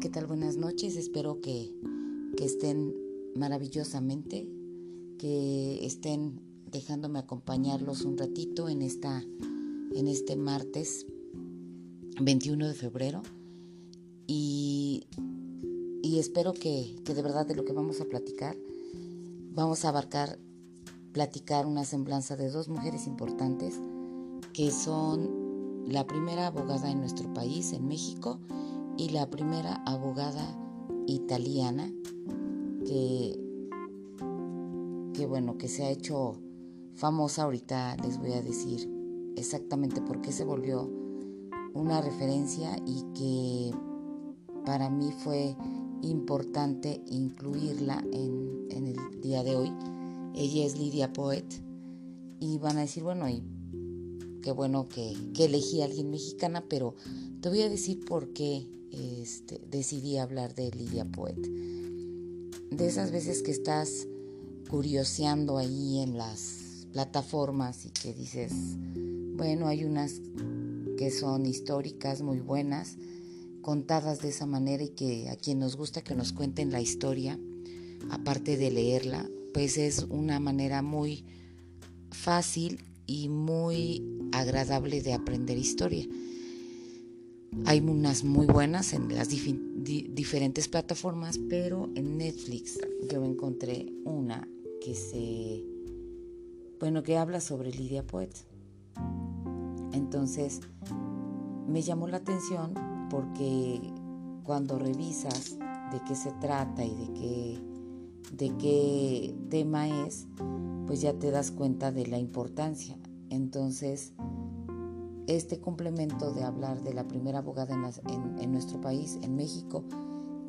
¿qué tal? Buenas noches. Espero que, estén maravillosamente, que estén dejándome acompañarlos un ratito en, esta, en este martes 21 de febrero. Y, y espero que, que de verdad de lo que vamos a platicar, vamos a abarcar, platicar una semblanza de dos mujeres importantes que son la primera abogada en nuestro país, en México, y la primera abogada italiana que, que bueno, que se ha hecho famosa ahorita les voy a decir exactamente por qué se volvió una referencia y que para mí fue importante incluirla en, en el día de hoy. Ella es Lidia Poet y van a decir, bueno, y qué bueno que, elegí a alguien mexicana, pero te voy a decir por qué este, decidí hablar de Lidia Poet. De esas veces que estás curioseando ahí en las plataformas y que dices, bueno, hay unas que son históricas, muy buenas, contadas de esa manera y que a quien nos gusta que nos cuenten la historia, aparte de leerla, pues es una manera muy fácil y muy agradable de aprender historia. Hay unas muy buenas en las diferentes plataformas, pero en Netflix yo encontré una que se, bueno, que habla sobre Lidia Poet. Entonces me llamó la atención porque cuando revisas de qué se trata y de qué, de qué tema es, pues ya te das cuenta de la importancia. Entonces, este complemento de hablar de la primera abogada en, nuestro país, en México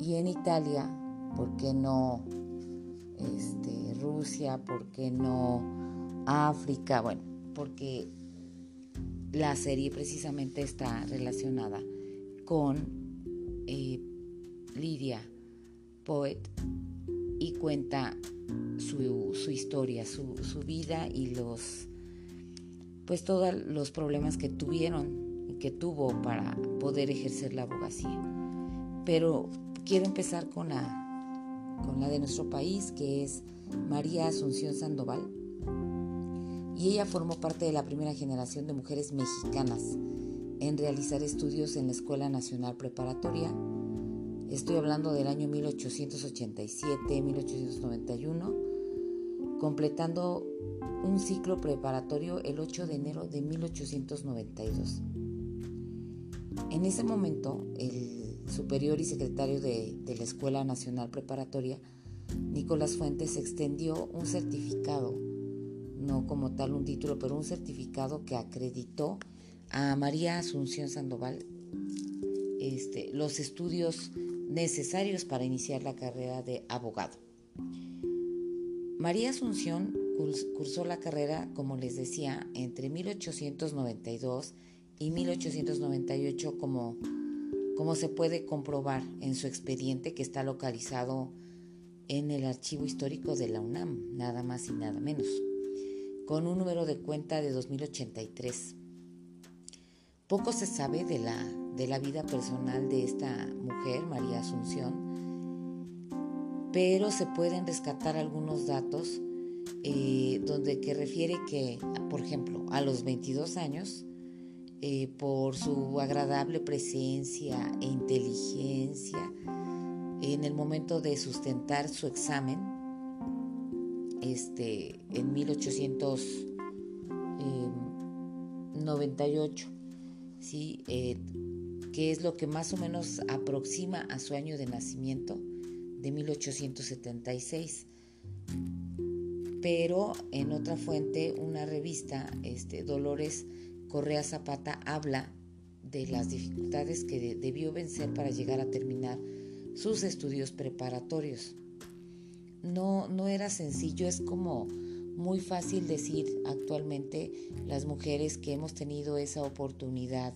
y en Italia, ¿por qué no este, Rusia? ¿Por qué no África? Bueno, porque la serie precisamente está relacionada con eh, Lidia Poet y cuenta su, historia, su vida y los pues todos los problemas que tuvieron y que tuvo para poder ejercer la abogacía. Pero quiero empezar con la, con la de nuestro país, que es María Asunción Sandoval. Y ella formó parte de la primera generación de mujeres mexicanas en realizar estudios en la Escuela Nacional Preparatoria. Estoy hablando del año 1887-1891, completando un ciclo preparatorio el 8 de enero de 1892. En ese momento, el superior y secretario de, la Escuela Nacional Preparatoria, Nicolás Fuentes, extendió un certificado, no como tal un título, pero un certificado que acreditó a María Asunción Sandoval este, los estudios necesarios para iniciar la carrera de abogado. María Asunción cursó la carrera, como les decía, entre 1892 y 1898, como, como se puede comprobar en su expediente que está localizado en el archivo histórico de la UNAM, nada más y nada menos, con un número de cuenta de 2083. Poco se sabe de la, de la vida personal de esta mujer, María Asunción, pero se pueden rescatar algunos datos eh, donde que refiere que, por ejemplo, a los 22 años, eh, por su agradable presencia e inteligencia, en el momento de sustentar su examen, este, en 1898, ¿sí? Eh, que es lo que más o menos aproxima a su año de nacimiento, de 1876 pero en otra fuente, una revista, este, Dolores Correa Zapata, habla de las dificultades que debió vencer para llegar a terminar sus estudios preparatorios. No, no era sencillo, es como muy fácil decir actualmente las mujeres que hemos tenido esa oportunidad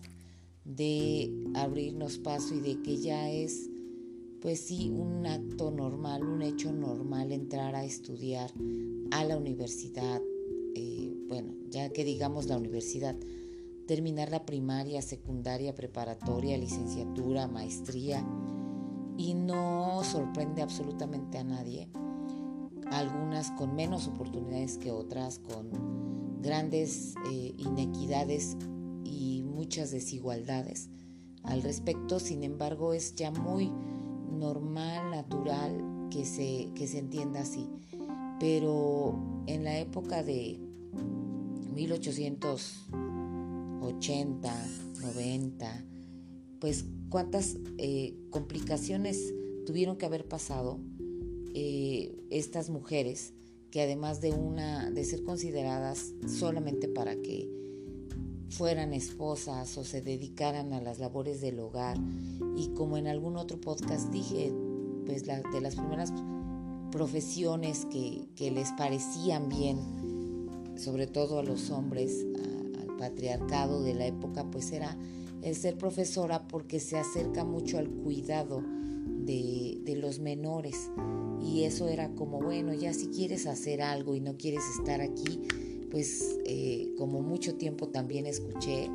de abrirnos paso y de que ya es pues sí, un acto normal, un hecho normal entrar a estudiar a la universidad, eh, bueno, ya que digamos la universidad, terminar la primaria, secundaria, preparatoria, licenciatura, maestría, y no sorprende absolutamente a nadie. Algunas con menos oportunidades que otras, con grandes eh, inequidades y muchas desigualdades al respecto. Sin embargo, es ya muy normal, natural que se, que se entienda así. Pero en la época de 1880, 90, pues cuántas eh, complicaciones tuvieron que haber pasado eh, estas mujeres que además de una de ser consideradas solamente para que fueran esposas o se dedicaran a las labores del hogar. Y como en algún otro podcast dije pues de las primeras profesiones que, les parecían bien sobre todo a los hombres al patriarcado de la época pues era el ser profesora porque se acerca mucho al cuidado de, los menores. Y eso era como, bueno, ya si quieres hacer algo y no quieres estar aquí, pues eh, como mucho tiempo también escuché,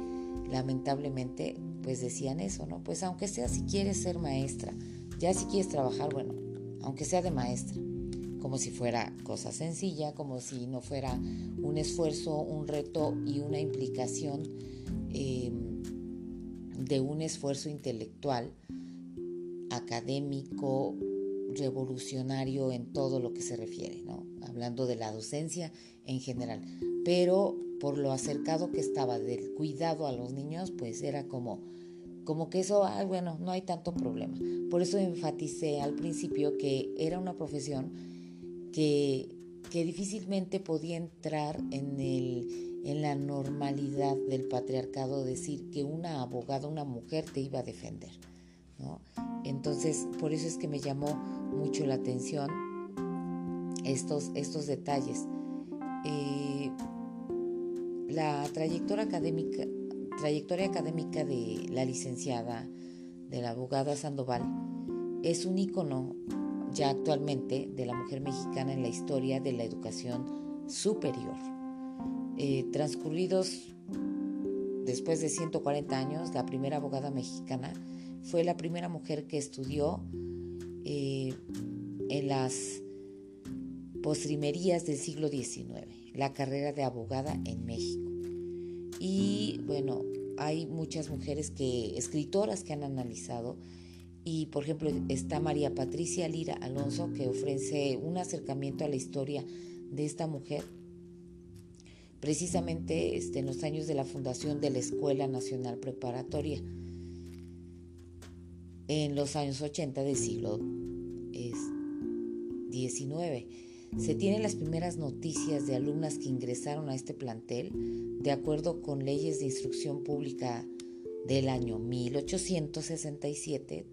lamentablemente, pues decían eso, ¿no? Pues aunque sea si quieres ser maestra, ya si quieres trabajar, bueno, aunque sea de maestra, como si fuera cosa sencilla, como si no fuera un esfuerzo, un reto y una implicación. Eh, de un esfuerzo intelectual, académico, revolucionario en todo lo que se refiere, ¿no? hablando de la docencia en general. Pero por lo acercado que estaba del cuidado a los niños, pues era como, como que eso, bueno, no hay tanto problema. Por eso enfaticé al principio que era una profesión que, que difícilmente podía entrar en el en la normalidad del patriarcado decir que una abogada, una mujer te iba a defender. Entonces, por eso es que me llamó mucho la atención estos, estos detalles. Eh, la trayectoria académica, trayectoria académica de la licenciada, de la abogada Sandoval, es un icono ya actualmente de la mujer mexicana en la historia de la educación superior. Eh, transcurridos después de 140 años, la primera abogada mexicana fue la primera mujer que estudió eh, en las postrimerías del siglo XIX, la carrera de abogada en México. Y bueno, hay muchas mujeres que, escritoras que han analizado, y por ejemplo está María Patricia Lira Alonso, que ofrece un acercamiento a la historia de esta mujer precisamente este, en los años de la fundación de la Escuela Nacional Preparatoria, en los años 80 del siglo XIX. Se tienen las primeras noticias de alumnas que ingresaron a este plantel de acuerdo con leyes de instrucción pública del año 1867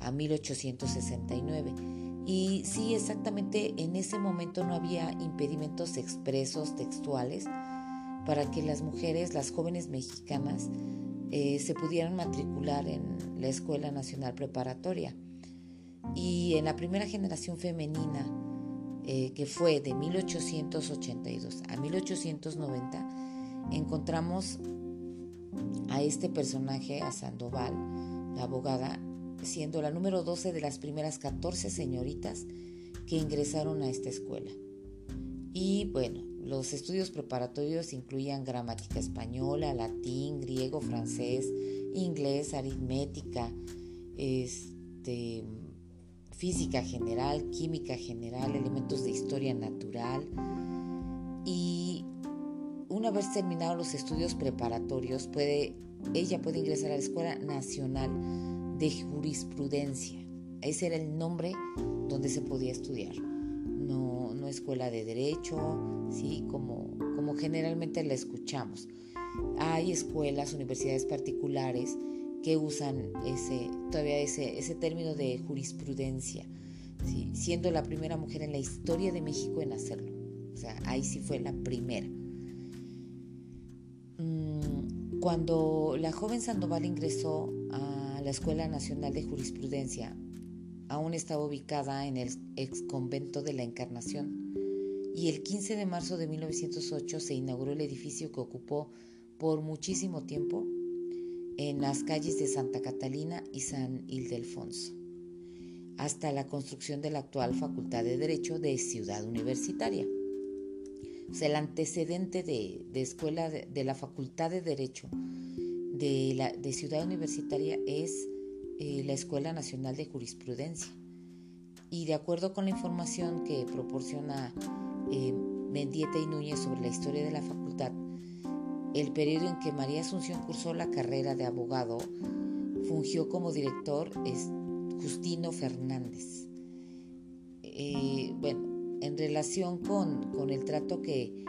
a 1869. Y sí, exactamente en ese momento no había impedimentos expresos, textuales, para que las mujeres, las jóvenes mexicanas, eh, se pudieran matricular en la Escuela Nacional Preparatoria. Y en la primera generación femenina, eh, que fue de 1882 a 1890, encontramos a este personaje, a Sandoval, la abogada, siendo la número 12 de las primeras 14 señoritas que ingresaron a esta escuela. Y bueno, los estudios preparatorios incluían gramática española, latín, griego, francés, inglés, aritmética, este, física general, química general, elementos de historia natural. Y una vez terminados los estudios preparatorios, puede, ella puede ingresar a la Escuela Nacional de jurisprudencia. Ese era el nombre donde se podía estudiar. No, escuela de derecho, ¿sí? como, como generalmente la escuchamos. Hay escuelas, universidades particulares que usan ese, todavía ese, ese término de jurisprudencia, siendo la primera mujer en la historia de México en hacerlo. O sea, ahí sí fue la primera. Mm, cuando la joven Sandoval ingresó a la Escuela Nacional de Jurisprudencia aún estaba ubicada en el ex convento de la Encarnación y el 15 de marzo de 1908 se inauguró el edificio que ocupó por muchísimo tiempo en las calles de Santa Catalina y San Ildefonso. hasta la construcción de la actual Facultad de Derecho de Ciudad Universitaria. O sea, el antecedente de, escuela de, la Facultad de Derecho de, Ciudad Universitaria es eh, la Escuela Nacional de Jurisprudencia. Y de acuerdo con la información que proporciona eh, Mendieta y Núñez sobre la historia de la facultad, el periodo en que María Asunción cursó la carrera de abogado fungió como director Justino Fernández. Eh, bueno, en relación con, el trato que,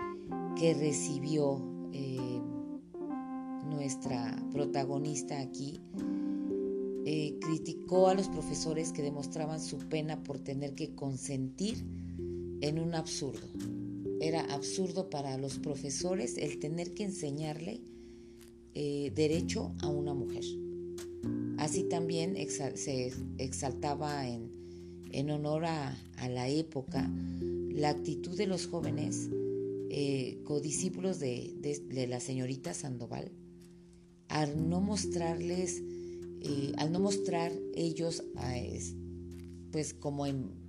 recibió eh, nuestra protagonista aquí, criticó a los profesores que demostraban su pena por tener que consentir en un absurdo. Era absurdo para los profesores el tener que enseñarle eh, derecho a una mujer. Así también se exaltaba en, honor a, la época la actitud de los jóvenes eh, codiscípulos de, la señorita Sandoval al no mostrarles, eh, al no mostrar ellos, pues como en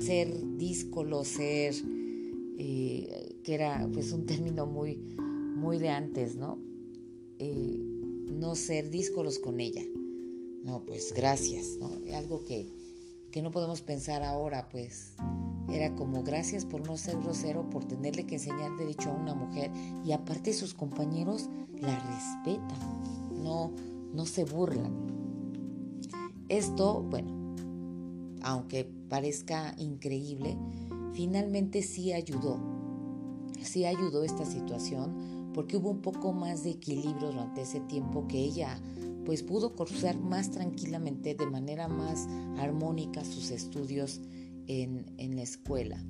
ser díscolo, ser, eh, que era pues un término muy, muy de antes, ¿no? Eh, no ser díscolos con ella. No, pues gracias, ¿no? Algo que, que no podemos pensar ahora, pues era como gracias por no ser grosero, por tenerle que enseñar derecho a una mujer y aparte sus compañeros la respetan, no, no se burlan. Esto, bueno, aunque parezca increíble, finalmente sí ayudó. Sí ayudó esta situación porque hubo un poco más de equilibrio durante ese tiempo que ella pues pudo cursar más tranquilamente, de manera más armónica sus estudios en, la escuela.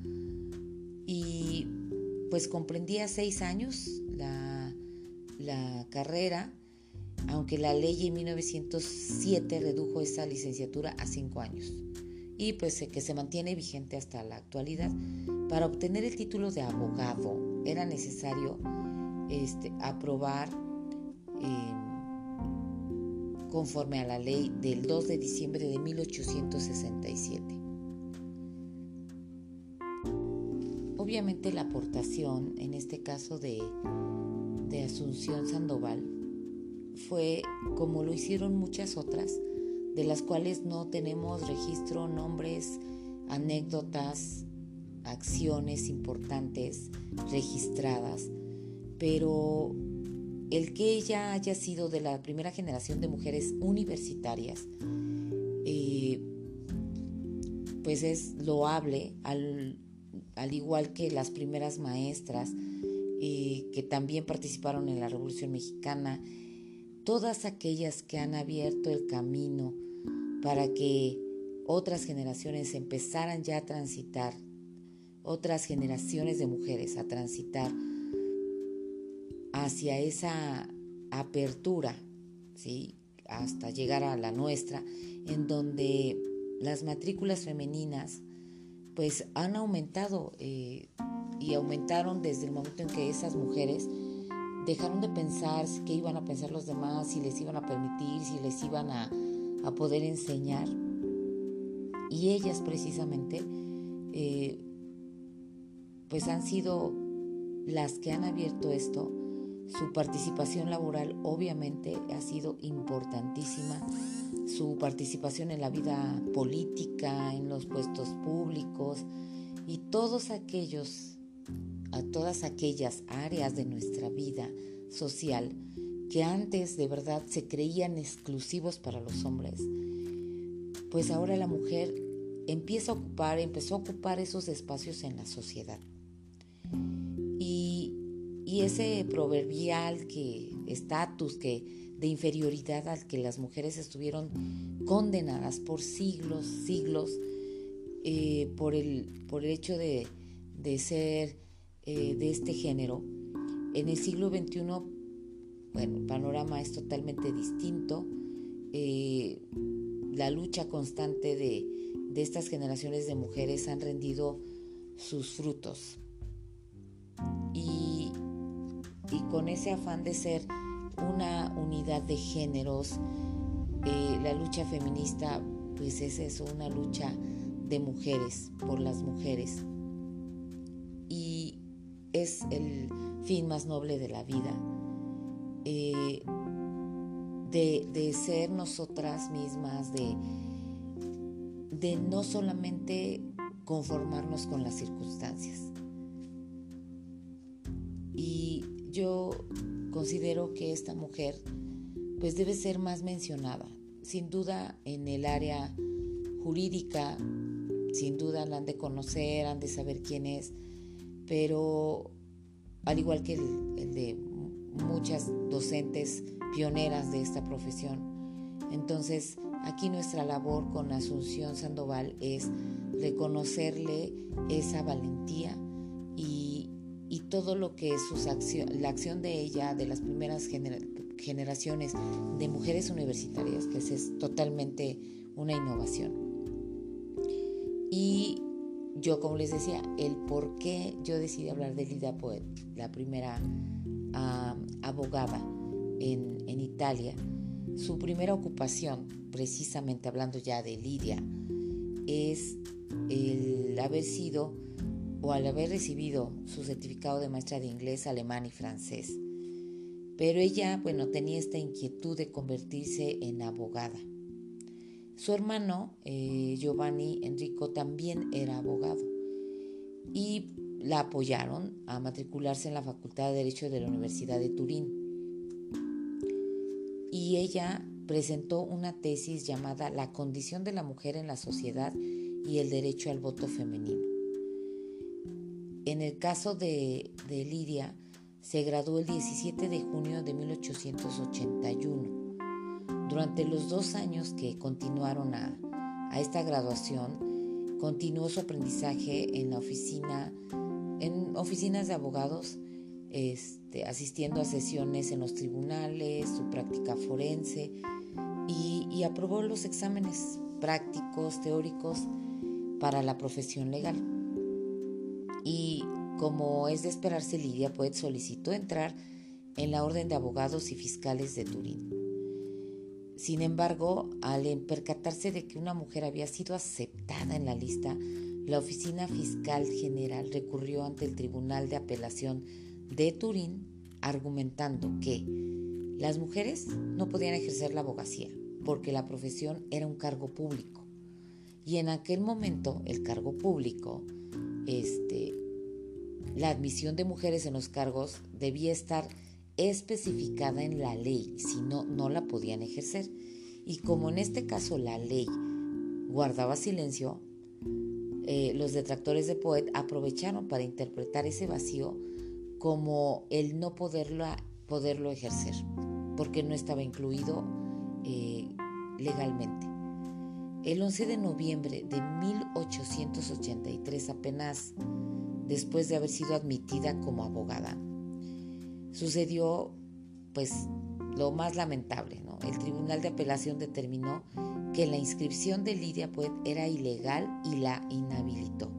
Y pues comprendía seis años la, la carrera, aunque la ley en 1907 redujo esa licenciatura a cinco años y pues que se mantiene vigente hasta la actualidad. Para obtener el título de abogado era necesario este, aprobar em, conforme a la ley del 2 de diciembre de 1867. Obviamente la aportación, en este caso de, de Asunción Sandoval, fue como lo hicieron muchas otras, de las cuales no tenemos registro, nombres, anécdotas, acciones importantes registradas, pero el que ella haya sido de la primera generación de mujeres universitarias, eh, pues es loable, al, igual que las primeras maestras eh, que también participaron en la Revolución Mexicana, todas aquellas que han abierto el camino para que otras generaciones empezaran ya a transitar, otras generaciones de mujeres a transitar hacia esa apertura, ¿sí? hasta llegar a la nuestra, en donde las matrículas femeninas pues han aumentado eh, y aumentaron desde el momento en que esas mujeres dejaron de pensar qué iban a pensar los demás, si les iban a permitir, si les iban a, a poder enseñar. Y ellas precisamente, eh, pues han sido las que han abierto esto. Su participación laboral obviamente ha sido importantísima. Su participación en la vida política, en los puestos públicos y todos aquellos, a todas aquellas áreas de nuestra vida social que antes de verdad se creían exclusivos para los hombres, pues ahora la mujer empieza a ocupar, empezó a ocupar esos espacios en la sociedad. Y, ese proverbial que estatus que de inferioridad al que las mujeres estuvieron condenadas por siglos, siglos, eh, por, el, por el hecho de, ser eh, de este género, en el siglo XXI bueno, el panorama es totalmente distinto. Eh, la lucha constante de, estas generaciones de mujeres han rendido sus frutos. Y, con ese afán de ser una unidad de géneros, eh, la lucha feminista pues es eso, una lucha de mujeres por las mujeres. Es el fin más noble de la vida. Eh, de, de, ser nosotras mismas, de, de no solamente conformarnos con las circunstancias. Y yo considero que esta mujer pues debe ser más mencionada. Sin duda en el área jurídica, sin duda la han de conocer, han de saber quién es, pero al igual que el, de muchas docentes pioneras de esta profesión, entonces aquí nuestra labor con Asunción Sandoval es reconocerle esa valentía y, todo lo que es sus acción, la acción de ella, de las primeras generaciones de mujeres universitarias, que es totalmente una innovación. Y yo, como les decía, el por qué yo decidí hablar de Lida Poet, la primera abogada en, en Italia, su primera ocupación, precisamente hablando ya de Lidia, es el haber sido o al haber recibido su certificado de maestra de inglés, alemán y francés. Pero ella, bueno, tenía esta inquietud de convertirse en abogada. Su hermano, eh, Giovanni Enrico, también era abogado y la apoyaron a matricularse en la Facultad de Derecho de la Universidad de Turín. Y ella presentó una tesis llamada La condición de la mujer en la sociedad y el derecho al voto femenino. En el caso de, Lidia, se graduó el 17 de junio de 1881. Durante los dos años que continuaron a, esta graduación, continuó su aprendizaje en oficinas de abogados, este, asistiendo a sesiones en los tribunales, su práctica forense y, y aprobó los exámenes prácticos, teóricos para la profesión legal. Y como es de esperarse, Lidia Poet solicitó entrar en la Orden de Abogados y Fiscales de Turín. Sin embargo, al percatarse de que una mujer había sido aceptada en la lista, la Oficina Fiscal General recurrió ante el Tribunal de Apelación de Turín argumentando que las mujeres no podían ejercer la abogacía porque la profesión era un cargo público. Y en aquel momento el cargo público, este, la admisión de mujeres en los cargos debía estar especificada en la ley, si no, no la podían ejercer. Y como en este caso la ley guardaba silencio, eh, los detractores de Poet aprovecharon para interpretar ese vacío como el no poderlo, poderlo ejercer, porque no estaba incluido eh, legalmente. El 11 de noviembre de 1883, apenas después de haber sido admitida como abogada, sucedió pues lo más lamentable. ¿no? El Tribunal de Apelación determinó que la inscripción de Lidia Poet era ilegal y la inhabilitó.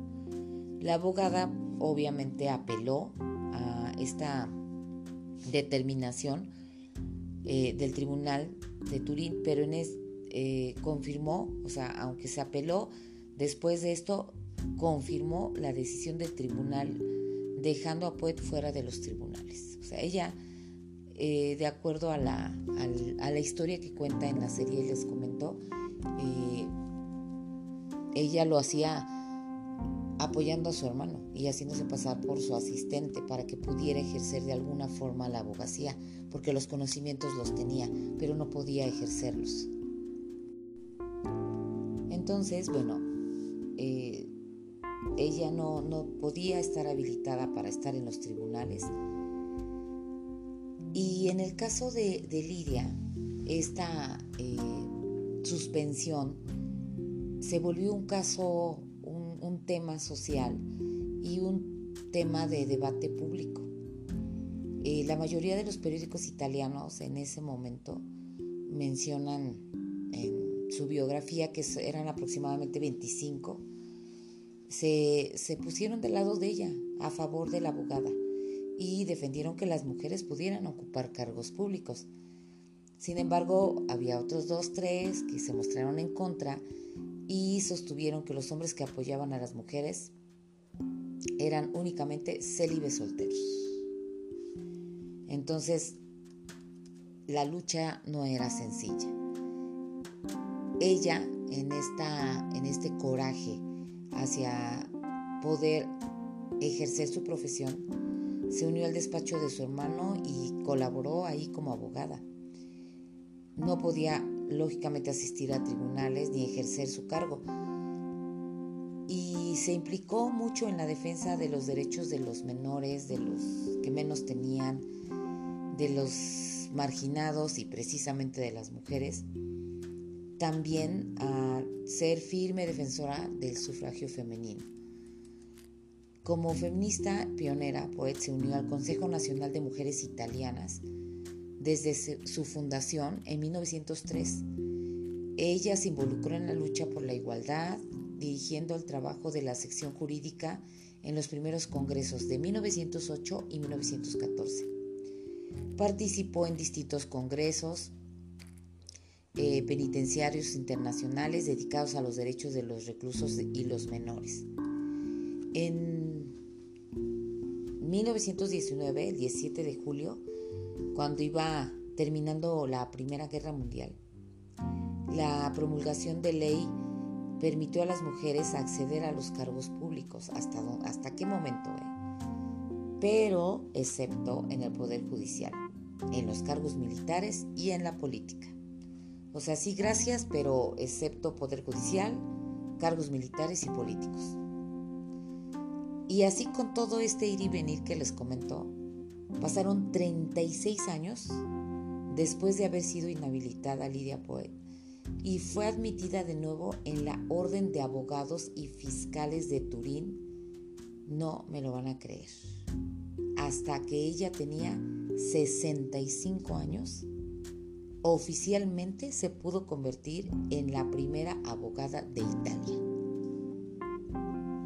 La abogada obviamente apeló a esta determinación eh, del Tribunal de Turín, pero en, es, eh, confirmó, o sea, aunque se apeló, después de esto confirmó la decisión del tribunal dejando a Poet fuera de los tribunales. O sea, ella, eh, de acuerdo a la, historia que cuenta en la serie, les comentó, eh, ella lo hacía apoyando a su hermano y haciéndose pasar por su asistente para que pudiera ejercer de alguna forma la abogacía, porque los conocimientos los tenía, pero no podía ejercerlos. Entonces, bueno, eh, ella no, podía estar habilitada para estar en los tribunales. Y en el caso de, Lidia, esta eh, suspensión se volvió un caso, un, tema social y un tema de debate público. Eh, la mayoría de los periódicos italianos en ese momento mencionan en su biografía, que eran aproximadamente 25, se, se pusieron del lado de ella, a favor de la abogada, y defendieron que las mujeres pudieran ocupar cargos públicos. Sin embargo, había otros dos, tres que se mostraron en contra y sostuvieron que los hombres que apoyaban a las mujeres eran únicamente célibes solteros. Entonces, la lucha no era sencilla. Ella, en, esta, en este coraje hacia poder ejercer su profesión, se unió al despacho de su hermano y colaboró ahí como abogada. No podía, lógicamente, asistir a tribunales ni ejercer su cargo. Y se implicó mucho en la defensa de los derechos de los menores, de los que menos tenían, de los marginados y precisamente de las mujeres. También a ser firme defensora del sufragio femenino. Como feminista pionera, Poet se unió al Consejo Nacional de Mujeres Italianas desde su fundación en 1903. Ella se involucró en la lucha por la igualdad, dirigiendo el trabajo de la sección jurídica en los primeros congresos de 1908 y 1914. Participó en distintos congresos eh, penitenciarios internacionales dedicados a los derechos de los reclusos y los menores. En 1919, el 17 de julio, cuando iba terminando la Primera Guerra Mundial. La promulgación de ley permitió a las mujeres acceder a los cargos públicos. ¿Hasta, hasta qué momento? Eh? Pero excepto en el Poder Judicial, en los cargos militares y en la política. O sea, sí, gracias, pero excepto Poder Judicial, cargos militares y políticos. Y así con todo este ir y venir que les comentó, Pasaron 36 años después de haber sido inhabilitada Lidia Poet y fue admitida de nuevo en la Orden de Abogados y Fiscales de Turín. No me lo van a creer. Hasta que ella tenía 65 años, oficialmente se pudo convertir en la primera abogada de Italia,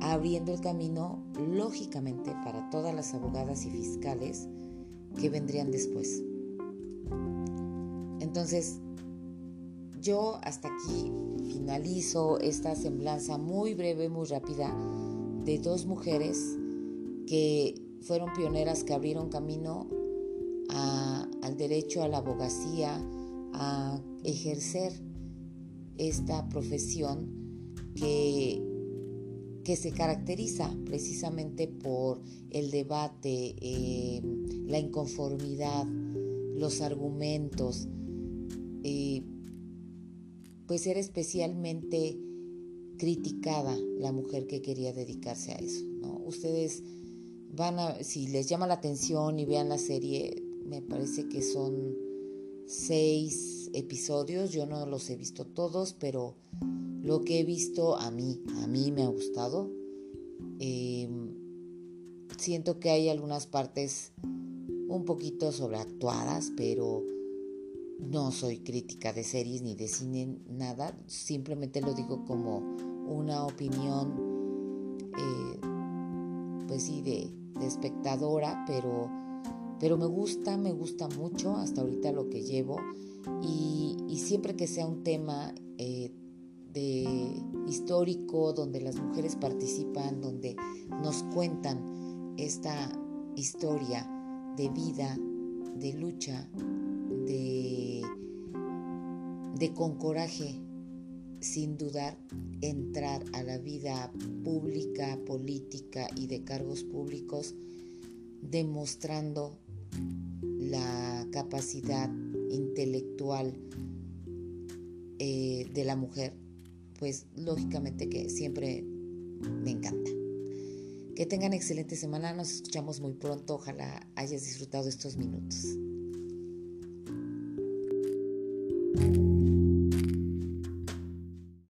abriendo el camino lógicamente para todas las abogadas y fiscales que vendrían después. Entonces, yo hasta aquí finalizo esta semblanza muy breve, muy rápida de dos mujeres que fueron pioneras, que abrieron camino al derecho a la abogacía, a ejercer esta profesión que que se caracteriza precisamente por el debate, eh, la inconformidad, los argumentos, eh, pues era especialmente criticada la mujer que quería dedicarse a eso. Ustedes van a, si les llama la atención y vean la serie, me parece que son seis episodios, yo no los he visto todos, pero lo que he visto a mí, a mí me ha gustado. Em, siento que hay algunas partes un poquito sobreactuadas, pero no soy crítica de series ni de cine, nada. Simplemente lo digo como una opinión, eh, pues sí, de, espectadora, pero, pero me gusta, me gusta mucho hasta ahorita lo que llevo. Y, siempre que sea un tema eh, de histórico donde las mujeres participan, donde nos cuentan esta historia de vida, de lucha, de, de con coraje, sin dudar, entrar a la vida pública, política y de cargos públicos, demostrando la capacidad intelectual eh, de la mujer pues lógicamente que siempre me encanta. Que tengan excelente semana, nos escuchamos muy pronto, ojalá hayas disfrutado estos minutos.